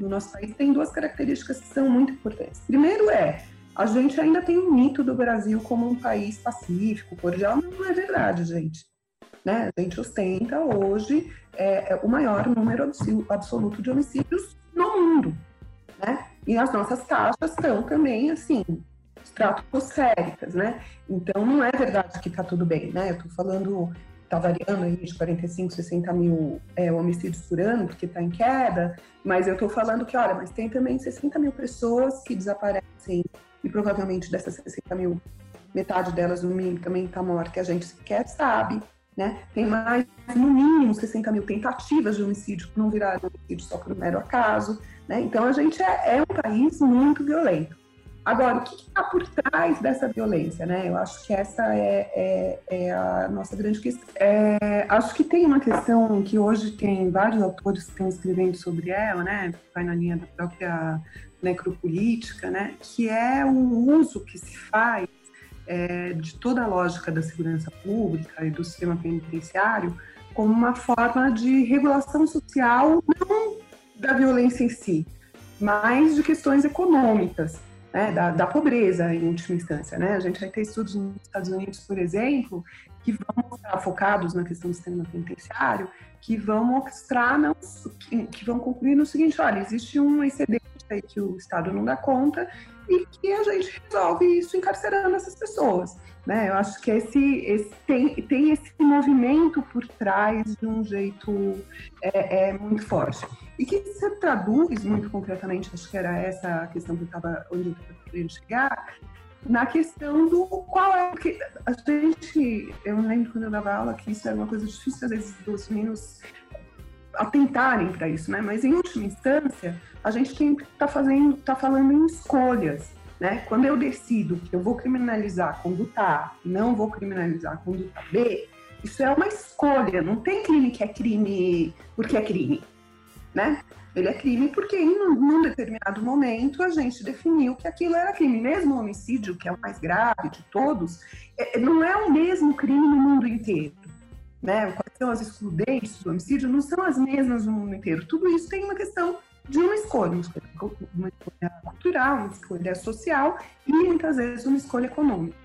no nosso país tem duas características que são muito importantes. Primeiro é, a gente ainda tem um mito do Brasil como um país pacífico, cordial, mas não é verdade, gente. Né? A gente ostenta hoje é, é o maior número absoluto de homicídios? E as nossas taxas estão também, assim, estratosféricas, né? Então, não é verdade que está tudo bem, né? Eu estou falando, está variando aí de 45, 60 mil é, homicídios por ano, porque está em queda, mas eu estou falando que, olha, mas tem também 60 mil pessoas que desaparecem e provavelmente dessas 60 mil, metade delas, no mínimo, também está morta, que a gente sequer sabe, né? Tem mais, no mínimo, 60 mil tentativas de homicídio que não viraram homicídio só por um mero acaso, né? Então, a gente é, é um país muito violento. Agora, o que está por trás dessa violência? Né? Eu acho que essa é, é, é a nossa grande questão. É, acho que tem uma questão que hoje tem vários autores que estão escrevendo sobre ela, né? vai na linha da própria necropolítica, né? que é o uso que se faz é, de toda a lógica da segurança pública e do sistema penitenciário como uma forma de regulação social, não da violência em si, mas de questões econômicas né, da, da, pobreza, em última instância. Né? A gente vai ter estudos nos Estados Unidos, por exemplo, que vão estar focados na questão do sistema penitenciário, que vão mostrar, não, que, que vão concluir no seguinte, olha, existe um excedente aí que o Estado não dá conta e que a gente resolve isso encarcerando essas pessoas. Né? Eu acho que esse, esse tem, tem esse movimento por trás de um jeito é, é muito forte. E que se traduz muito concretamente, acho que era essa a questão que eu estava onde eu querendo chegar, na questão do qual é. Porque a gente, eu lembro quando eu dava aula que isso era uma coisa difícil, às vezes, dos meninos atentarem para isso, né? Mas em última instância, a gente tem que tá fazendo, tá falando em escolhas, né? Quando eu decido que eu vou criminalizar a conduta A e não vou criminalizar a conduta B, isso é uma escolha. Não tem crime que é crime porque é crime né? Ele é crime porque em um determinado momento a gente definiu que aquilo era crime. Mesmo o homicídio, que é o mais grave de todos, é, não é o mesmo crime no mundo inteiro. Né? Quais são as excludentes do homicídio? Não são as mesmas no mundo inteiro. Tudo isso tem uma questão de uma escolha, uma escolha, uma escolha cultural, uma escolha social e muitas vezes uma escolha econômica.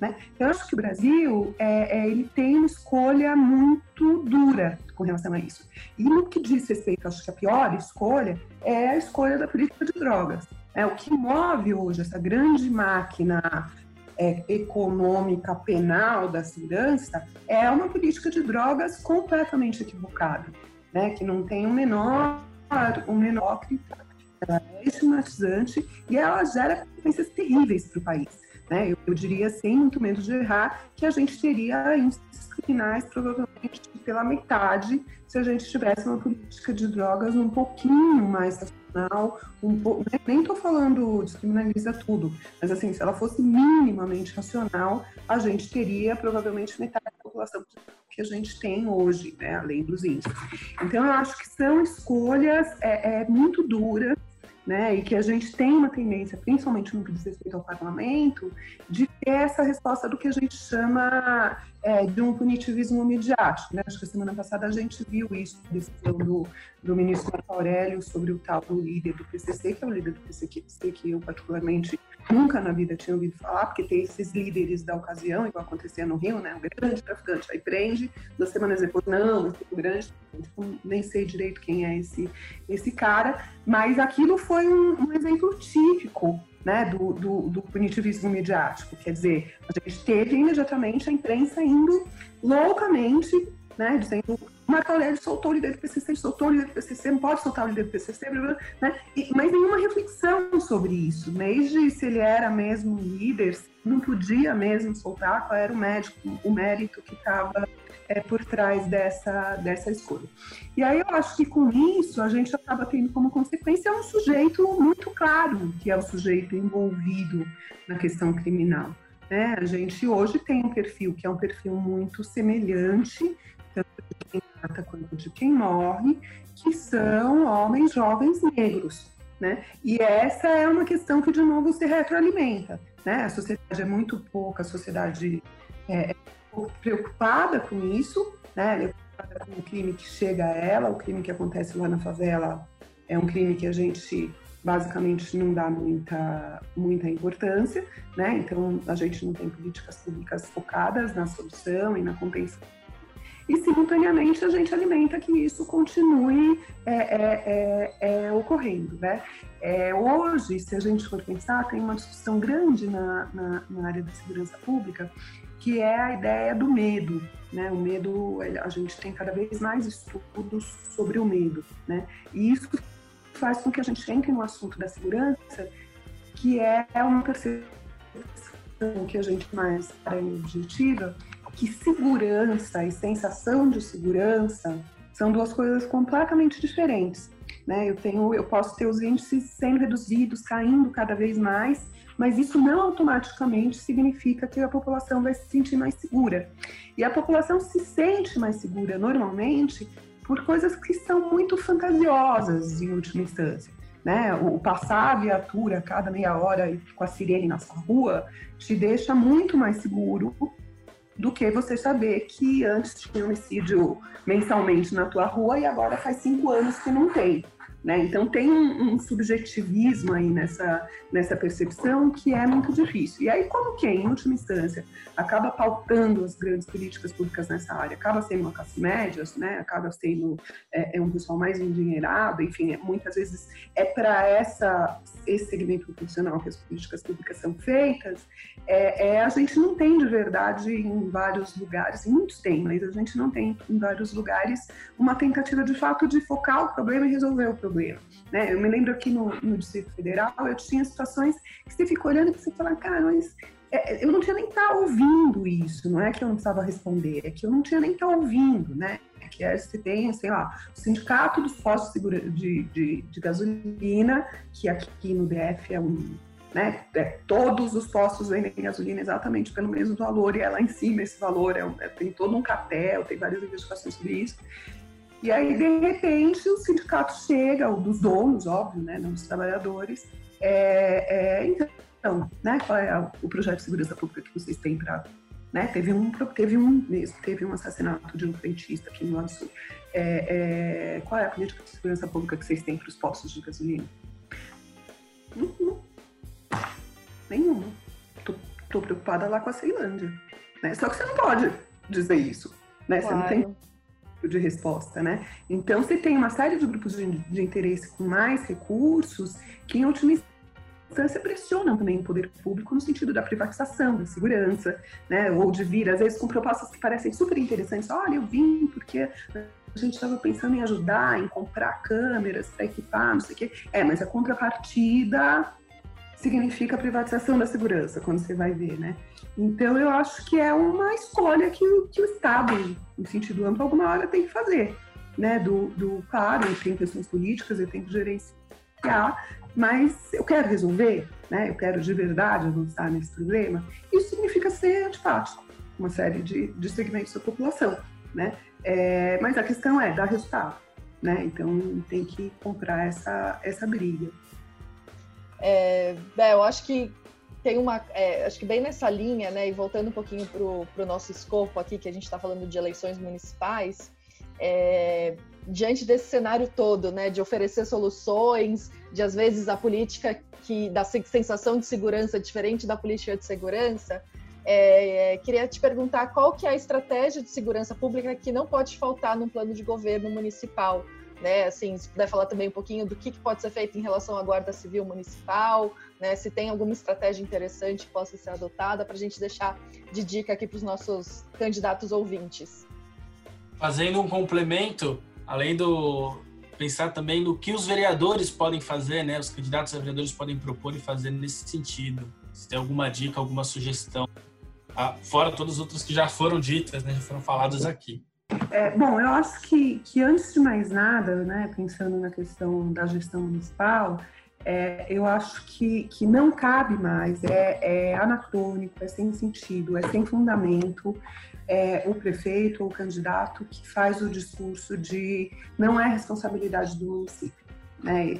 Né? Eu acho que o Brasil é, é, ele tem uma escolha muito dura com relação a isso. E no que diz respeito, acho que a pior escolha é a escolha da política de drogas. É, o que move hoje essa grande máquina é, econômica penal da segurança é uma política de drogas completamente equivocada, né? que não tem o menor, o menor critério. Ela é estigmatizante e ela gera consequências terríveis para o país. Né? Eu, eu, diria, sem muito medo de errar, que a gente teria índices criminais provavelmente pela metade se a gente tivesse uma política de drogas um pouquinho mais racional, um po... nem estou falando descriminaliza tudo, mas assim, se ela fosse minimamente racional, a gente teria provavelmente metade da população que a gente tem hoje, né? além dos índices. Então, eu acho que são escolhas é, é muito duras, né, e que a gente tem uma tendência, principalmente no que diz respeito ao parlamento, de ter essa resposta do que a gente chama é, de um punitivismo midiático. Né? Acho que semana passada a gente viu isso, decisão do, do ministro Marco Aurélio sobre o tal do líder do PCC, que é o líder do PCC que eu particularmente nunca na vida tinha ouvido falar, porque tem esses líderes da ocasião, igual acontecia no Rio, né? O grande traficante, aí prende, duas semanas depois, não, o grande, nem sei direito quem é esse, esse cara, mas aquilo foi um, um exemplo típico né, do, do, do, punitivismo midiático. Quer dizer, a gente teve imediatamente a imprensa indo loucamente, né, dizendo Marco Aurélio soltou o líder do PCC, soltou o líder do PCC, não pode soltar o líder do PCC, blá, blá, né? E, mas nenhuma reflexão sobre isso, desde se ele era mesmo líder, não podia mesmo soltar, qual era o médico, o mérito que estava é, por trás dessa, dessa escolha. E aí eu acho que com isso a gente acaba tendo como consequência um sujeito muito claro, que é o sujeito envolvido na questão criminal. Né? A gente hoje tem um perfil que é um perfil muito semelhante quem mata quanto de quem morre, que são homens jovens negros. Né? E essa é uma questão que, de novo, se retroalimenta. Né? A sociedade é muito pouca, a sociedade é, preocupada com isso, né? com o crime que chega a ela, o crime que acontece lá na favela é um crime que a gente basicamente não dá muita, muita importância, né? Então a gente não tem políticas públicas focadas na solução e na compensação e simultaneamente a gente alimenta que isso continue é, é, é, é ocorrendo. Né? É, hoje, se a gente for pensar, tem uma discussão grande na, na, na, área da segurança pública, que é a ideia do medo. Né? O medo, a gente tem cada vez mais estudos sobre o medo. Né? E isso faz com que a gente entre no assunto da segurança, que é uma percepção que a gente mais objetiva, que segurança e sensação de segurança são duas coisas completamente diferentes. Né? Eu, tenho, eu posso ter os índices sendo reduzidos, caindo cada vez mais, mas isso não automaticamente significa que a população vai se sentir mais segura. E a população se sente mais segura normalmente por coisas que são muito fantasiosas em última instância. Né? O passar a viatura cada meia hora com a sirene na sua rua te deixa muito mais seguro do que você saber que antes tinha homicídio mensalmente na tua rua e agora faz cinco anos que não tem. Né? Então tem um, um, subjetivismo aí nessa, nessa percepção que é muito difícil. E aí, como que, em última instância, acaba pautando as grandes políticas públicas nessa área? Acaba sendo uma classe média, né? acaba sendo é, é um pessoal mais endinheirado, enfim, é, muitas vezes é para esse segmento profissional que as políticas públicas são feitas. É, é, a gente não tem de verdade em vários lugares, muitos tem, mas a gente não tem em vários lugares uma tentativa de fato de focar o problema e resolver o problema Né? Eu me lembro aqui no, no Distrito Federal, eu tinha situações que você fica olhando e você fala, cara, mas é, eu não tinha nem estar tá ouvindo isso, não é que eu não precisava responder, é que eu não tinha nem estar tá ouvindo, né? É que é, você tem, sei lá, o Sindicato dos Postos de, de, de Gasolina, que aqui no DF é um né? É, todos os postos vendem gasolina exatamente pelo mesmo valor e é lá em cima esse valor é, é, tem todo um cartel, tem várias investigações sobre isso. E aí, de repente, o sindicato chega, o dos donos, óbvio, né, não dos trabalhadores. É, é, então, né, qual é o projeto de segurança pública que vocês têm para. Né, teve, um, teve, um, teve um assassinato de um frentista aqui no Sul. É, é, qual é a política de segurança pública que vocês têm para os postos de gasolina? Nenhuma. Tô, tô, preocupada lá com a Ceilândia. Né? Só que você não pode dizer isso. Né? Claro. Você não tem de resposta, né? Então, você tem uma série de grupos de, de interesse com mais recursos que, em última instância, pressionam também o poder público no sentido da privatização, da segurança, né? Ou de vir, às vezes, com propostas que parecem super interessantes. Olha, eu vim porque a gente estava pensando em ajudar, em comprar câmeras para equipar, não sei o quê. É, mas a contrapartida significa a privatização da segurança, quando você vai ver, né? Então, eu acho que é uma escolha que, que o Estado, em sentido amplo, alguma hora tem que fazer, né? Do, do claro, eu tenho questões políticas, eu tenho que gerenciar, mas eu quero resolver, né? Eu quero de verdade avançar nesse problema. Isso significa ser antipático, uma série de, de segmentos da população, né? É, mas a questão é dar resultado, né? Então, tem que comprar essa, essa briga. É, é, eu acho que tem uma, é, acho que bem nessa linha, né, e voltando um pouquinho para o nosso escopo aqui, que a gente está falando de eleições municipais, é, diante desse cenário todo, né, de oferecer soluções, de às vezes a política que da sensação de segurança diferente da política de segurança, é, queria te perguntar qual que é a estratégia de segurança pública que não pode faltar no plano de governo municipal né? Assim, se puder falar também um pouquinho do que, que pode ser feito em relação à Guarda Civil Municipal, né? Se tem alguma estratégia interessante que possa ser adotada para a gente deixar de dica aqui para os nossos candidatos ouvintes. Fazendo um complemento, além do pensar também no que os vereadores podem fazer, né? Os candidatos a vereadores podem propor e fazer nesse sentido. Se tem alguma dica, alguma sugestão, ah, fora todas as outras que já foram ditas, né? Já foram faladas aqui. É, bom, eu acho que, que antes de mais nada, né, pensando na questão da gestão municipal, é, eu acho que, que não cabe mais, é, é, anacrônico, é sem sentido, é sem fundamento é, o prefeito ou o candidato que faz o discurso de não é responsabilidade do município. Né?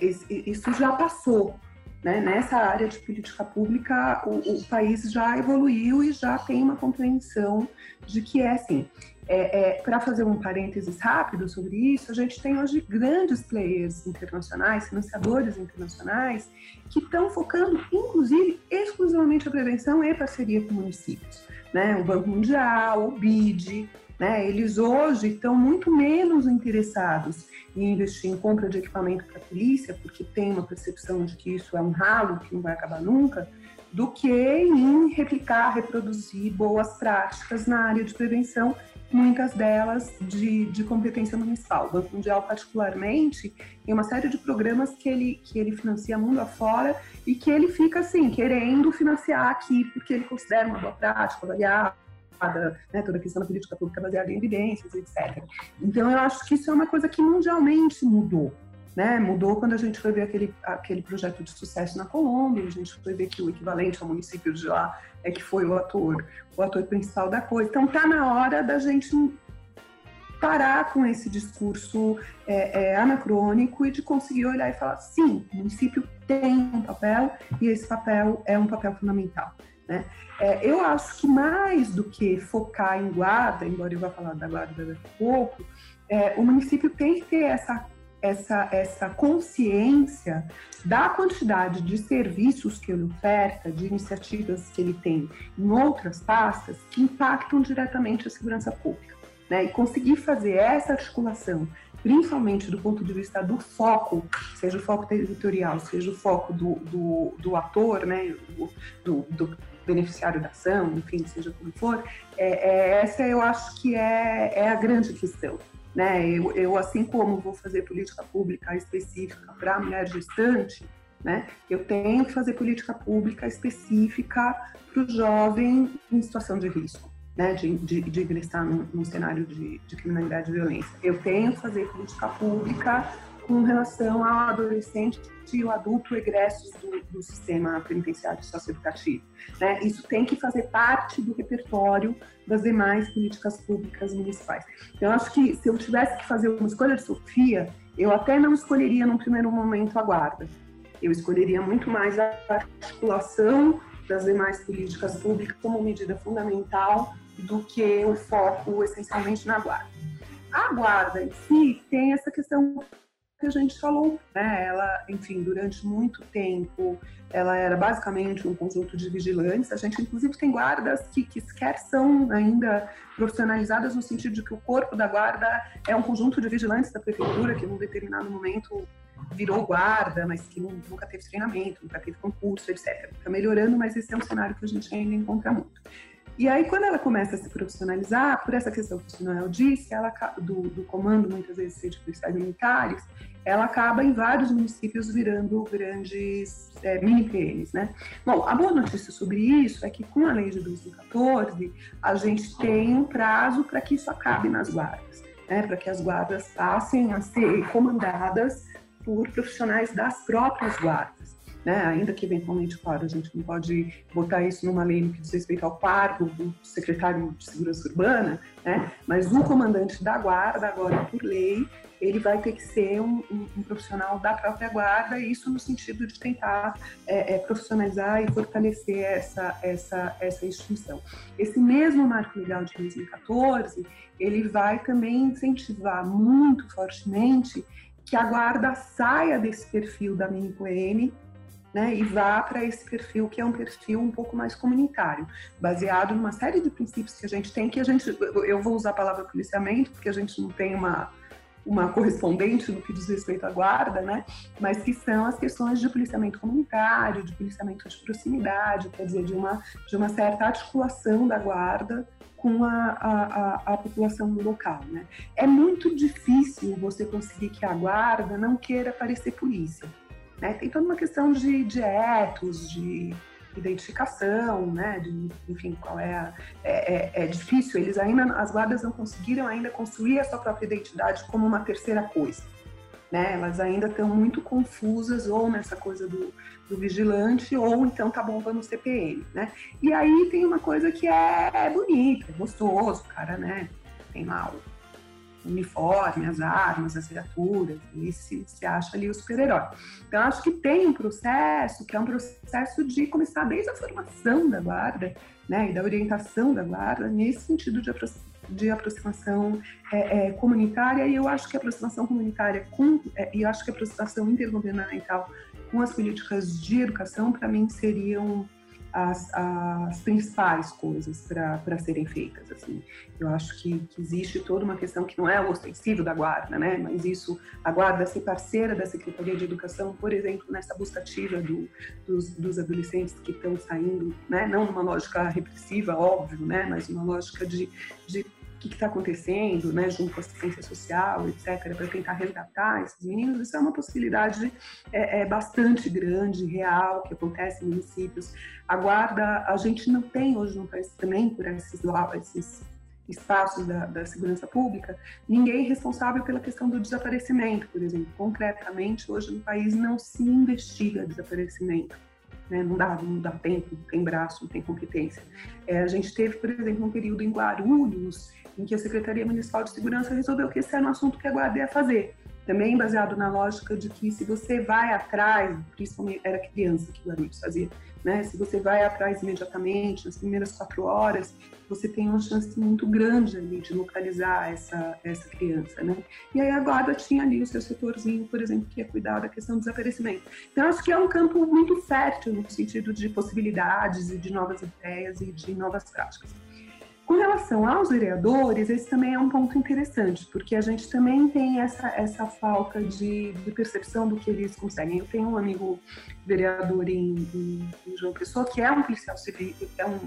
Isso já passou. Né? Nessa área de política pública, o, o país já evoluiu e já tem uma compreensão de que é assim. É, é, Para fazer um parênteses rápido sobre isso, a gente tem hoje grandes players internacionais, financiadores internacionais, que estão focando, inclusive, exclusivamente a prevenção e parceria com municípios. Né? O Banco Mundial, o BID, Né? Eles hoje estão muito menos interessados em investir em compra de equipamento para a polícia, porque tem uma percepção de que isso é um ralo que não vai acabar nunca, do que em replicar, reproduzir boas práticas na área de prevenção, muitas delas de, de competência municipal. O Banco Mundial, particularmente, tem uma série de programas que ele, que ele financia mundo afora e que ele fica, assim, querendo financiar aqui, porque ele considera uma boa prática, avaliar né, toda a questão da política pública baseada em evidências, etc. Então, eu acho que isso é uma coisa que mundialmente mudou. Né? Mudou quando a gente foi ver aquele, aquele projeto de sucesso na Colômbia, a gente foi ver que o equivalente ao município de lá é que foi o ator, o ator principal da coisa. Então, tá na hora da gente parar com esse discurso é, é, anacrônico e de conseguir olhar e falar, sim, o município tem um papel e esse papel é um papel fundamental. Né? É, eu acho que mais do que focar em guarda, embora eu vá falar da guarda daqui a pouco, é, o município tem que ter essa, essa, essa consciência da quantidade de serviços que ele oferta, de iniciativas que ele tem em outras pastas que impactam diretamente a segurança pública. Né? E conseguir fazer essa articulação, principalmente do ponto de vista do foco, seja o foco territorial, seja o foco do, do, do ator, né? do, do beneficiário da ação, enfim, seja como for, é, é, essa eu acho que é, é a grande questão. Né? Eu, eu, assim como vou fazer política pública específica para a mulher gestante, né? eu tenho que fazer política pública específica para o jovem em situação de risco. Né, de, de, de ingressar num, num cenário de, de criminalidade e violência. Eu tenho que fazer política pública com relação ao adolescente e o adulto egressos do, do sistema penitenciário socioeducativo. Né? Isso tem que fazer parte do repertório das demais políticas públicas municipais. Eu acho que se eu tivesse que fazer uma escolha de Sofia, eu até não escolheria num primeiro momento a guarda. Eu escolheria muito mais a articulação das demais políticas públicas como medida fundamental do que o foco essencialmente na guarda. A guarda em si tem essa questão que a gente falou, né? Ela, enfim, durante muito tempo, ela era basicamente um conjunto de vigilantes. A gente, inclusive, tem guardas que, que sequer são ainda profissionalizadas no sentido de que o corpo da guarda é um conjunto de vigilantes da prefeitura que, num determinado momento, virou guarda, mas que nunca teve treinamento, nunca teve concurso, etc. Está melhorando, mas esse é um cenário que a gente ainda encontra muito. E aí, quando ela começa a se profissionalizar, por essa questão que o Noel disse, ela, do, do comando, muitas vezes, de policiais militares, ela acaba em vários municípios virando grandes é, mini PMs, né? Bom, a boa notícia sobre isso é que com a lei de 2014, a gente tem um prazo para que isso acabe nas guardas, né? Para que as guardas passem a ser comandadas por profissionais das próprias guardas né? ainda que eventualmente, claro, a gente não pode botar isso numa lei no que diz respeito ao cargo do secretário de segurança urbana, né? mas o comandante da guarda, agora por lei, ele vai ter que ser um, um, um profissional da própria guarda, isso no sentido de tentar é, é, profissionalizar e fortalecer essa, essa, essa instituição. Esse mesmo marco legal de 2014, ele vai também incentivar muito fortemente que a guarda saia desse perfil da mini-PM né, e vá para esse perfil que é um perfil um pouco mais comunitário, baseado numa série de princípios que a gente tem, que a gente, eu vou usar a palavra policiamento, porque a gente não tem uma, uma correspondente no que diz respeito à guarda, né, mas que são as questões de policiamento comunitário, de policiamento de proximidade, quer dizer, de uma, de uma certa articulação da guarda com a, a, a, população local. Né? É muito difícil você conseguir que a guarda não queira parecer polícia. Né? Tem toda uma questão de, de etos, de identificação, né? De, enfim, qual é, a, é, é, é, difícil. Eles ainda, as guardas não conseguiram ainda construir a sua própria identidade como uma terceira coisa. Né? Elas ainda estão muito confusas ou nessa coisa do, do vigilante ou então tá bom, vamos CPM, né? E aí tem uma coisa que é, bonita, é gostoso, cara, né? Tem lá o uniforme, as armas, as viaturas, e se, se acha ali o super-herói. Então, acho que tem um processo que é um processo de começar desde a formação da guarda, né, e da orientação da guarda, nesse sentido de, apro de aproximação é, é, comunitária, e eu acho que a aproximação comunitária com, é, e eu acho que a aproximação intergovernamental com as políticas de educação, para mim, seriam as, as principais coisas para serem feitas. Assim. Eu acho que, que, existe toda uma questão que não é o ostensivo da guarda, né? mas isso, a guarda ser parceira da Secretaria de Educação, por exemplo, nessa busca ativa do, dos, dos, adolescentes que estão saindo, né? não numa lógica repressiva, óbvio, né? mas uma lógica de, de o que está acontecendo, né, junto com a assistência social, etc., para tentar resgatar esses meninos, isso é uma possibilidade é, é, bastante grande, real, que acontece em municípios. A guarda, a gente não tem hoje no país também, por esses, esses espaços da, da, segurança pública, ninguém é responsável pela questão do desaparecimento, por exemplo. Concretamente, hoje no país não se investiga desaparecimento. Né? Não, dá, não dá tempo, não tem braço, não tem competência. É, a gente teve, por exemplo, um período em Guarulhos, em que a Secretaria Municipal de Segurança resolveu que esse era um assunto que a Guarda ia fazer. Também baseado na lógica de que se você vai atrás, principalmente era criança que Guarulhos fazia, né? Se você vai atrás imediatamente, nas primeiras quatro horas, você tem uma chance muito grande ali de localizar essa, essa criança, né? E aí a guarda tinha ali o seu setorzinho, por exemplo, que ia cuidar da questão do desaparecimento. Então, acho que é um campo muito fértil no sentido de possibilidades e de novas ideias e de novas práticas. Com relação aos vereadores, esse também é um ponto interessante, porque a gente também tem essa, essa falta de, de percepção do que eles conseguem. Eu tenho um amigo vereador em, em, em João Pessoa, que é um policial civil, é um,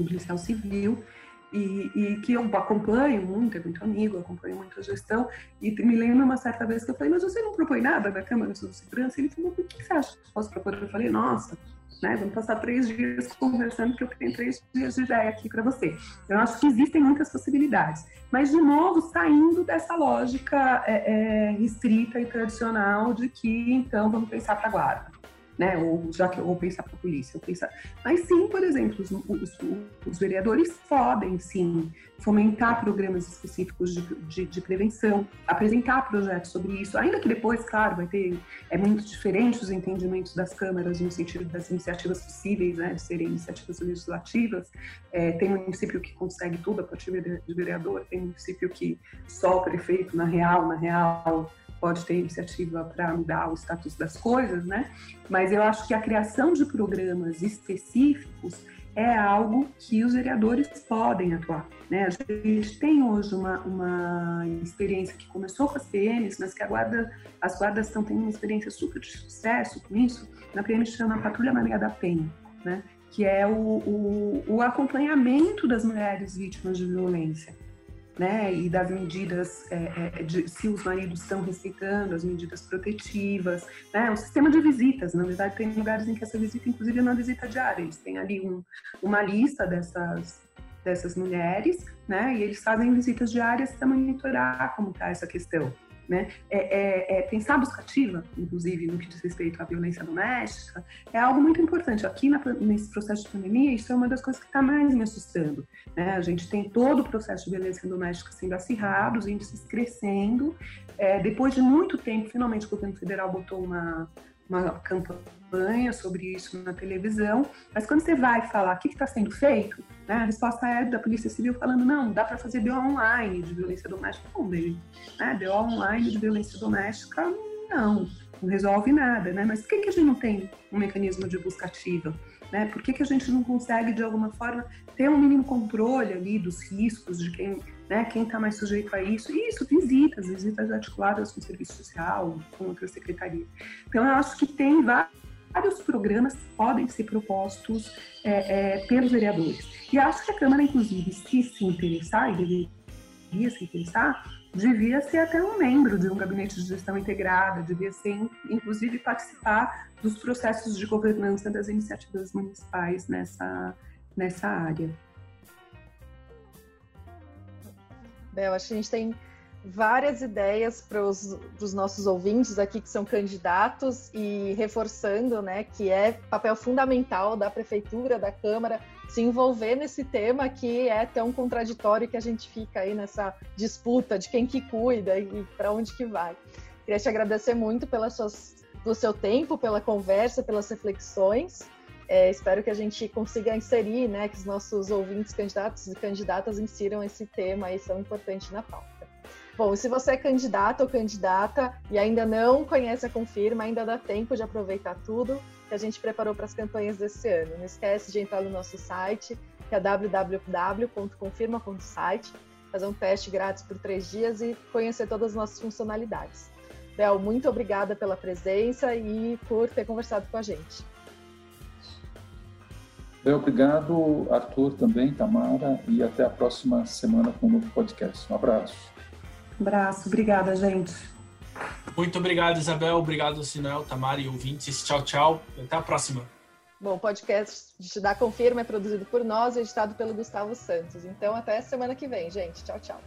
um policial civil, e, e, que eu acompanho muito, é muito amigo, acompanho muito a gestão, e me lembro uma certa vez que eu falei, mas você não propõe nada na Câmara sobre Segurança? Ele falou, o que você acha que posso propor? Eu falei, nossa, né? Vamos passar três dias conversando, que eu tenho três dias de ideia aqui para você. Eu acho que existem muitas possibilidades. Mas, de novo, saindo dessa lógica é, é, restrita e tradicional de que, então, vamos pensar para a guarda né? Ou já que ou pensar para a polícia, ou pensar. Mas sim, por exemplo, os, os, os, vereadores podem sim fomentar programas específicos de, de, de, prevenção, apresentar projetos sobre isso, ainda que depois, claro, vai ter é muito diferente os entendimentos das câmaras no sentido das iniciativas possíveis, né, de serem iniciativas legislativas. É, tem município que consegue tudo a partir de vereador, tem município que só o prefeito na real, na real pode ter iniciativa para mudar o status das coisas, né? Mas eu acho que a criação de programas específicos é algo que os vereadores podem atuar. Né? A gente tem hoje uma, uma experiência que começou com as PMs, mas que guarda, as guardas estão tendo uma experiência super de sucesso com isso. Na PM chama Patrulha Maria da Penha, né? que é o, o, o acompanhamento das mulheres vítimas de violência né, e das medidas, é, é, de, se os maridos estão respeitando as medidas protetivas, né, o sistema de visitas, na verdade tem lugares em que essa visita, inclusive, é uma visita diária, eles têm ali um, uma lista dessas, dessas mulheres, né, e eles fazem visitas diárias para monitorar como está essa questão, né? É, é, é, pensar buscativa, inclusive no que diz respeito à violência doméstica, é algo muito importante. Aqui na, nesse processo de pandemia, isso é uma das coisas que está mais me assustando. Né? A gente tem todo o processo de violência doméstica sendo acirrado, os índices crescendo. É, depois de muito tempo, finalmente o governo federal botou uma, uma campanha sobre isso na televisão, mas quando você vai falar o que está sendo feito, né, a resposta é da Polícia Civil falando, não, dá para fazer BO online de violência doméstica. Não, baby. Né, BO online de violência doméstica, não, não resolve nada, né? Mas por que, que a gente não tem um mecanismo de busca ativa? Né? Por que, que a gente não consegue, de alguma forma, ter um mínimo controle ali dos riscos de quem né, quem está mais sujeito a isso, e isso, visitas, visitas articuladas com o serviço social, com outras secretarias. Então, eu acho que tem vários programas que podem ser propostos é, é, pelos vereadores. E acho que a Câmara, inclusive, se se interessar, e deveria se interessar, devia ser até um membro de um gabinete de gestão integrada, devia ser, inclusive, participar dos processos de governança das iniciativas municipais nessa, nessa área. Bel, acho que a gente tem várias ideias para os nossos ouvintes aqui que são candidatos e reforçando né, que é papel fundamental da prefeitura, da Câmara, se envolver nesse tema que é tão contraditório que a gente fica aí nessa disputa de quem que cuida e para onde que vai. Queria te agradecer muito suas, pelo seu tempo, pela conversa, pelas reflexões. É, espero que a gente consiga inserir, né, que os nossos ouvintes, candidatos e candidatas insiram esse tema aí tão importante na pauta. Bom, se você é candidato ou candidata e ainda não conhece a Confirma, ainda dá tempo de aproveitar tudo. que a gente preparou para as campanhas desse ano. Não esquece de entrar no nosso site, que é www.confirma.site, fazer um teste grátis por três dias e conhecer todas as nossas funcionalidades. Bel, muito obrigada pela presença e por ter conversado com a gente. Bem, obrigado, Arthur, também, Tamara, e até a próxima semana com um novo podcast. Um abraço. Um abraço, obrigada, gente. Muito obrigado, Isabel. Obrigado, Sinel, Tamara e ouvintes. Tchau, tchau. Até a próxima. Bom, o podcast de Dá Confirma é produzido por nós e editado pelo Gustavo Santos. Então, até semana que vem, gente. Tchau, tchau.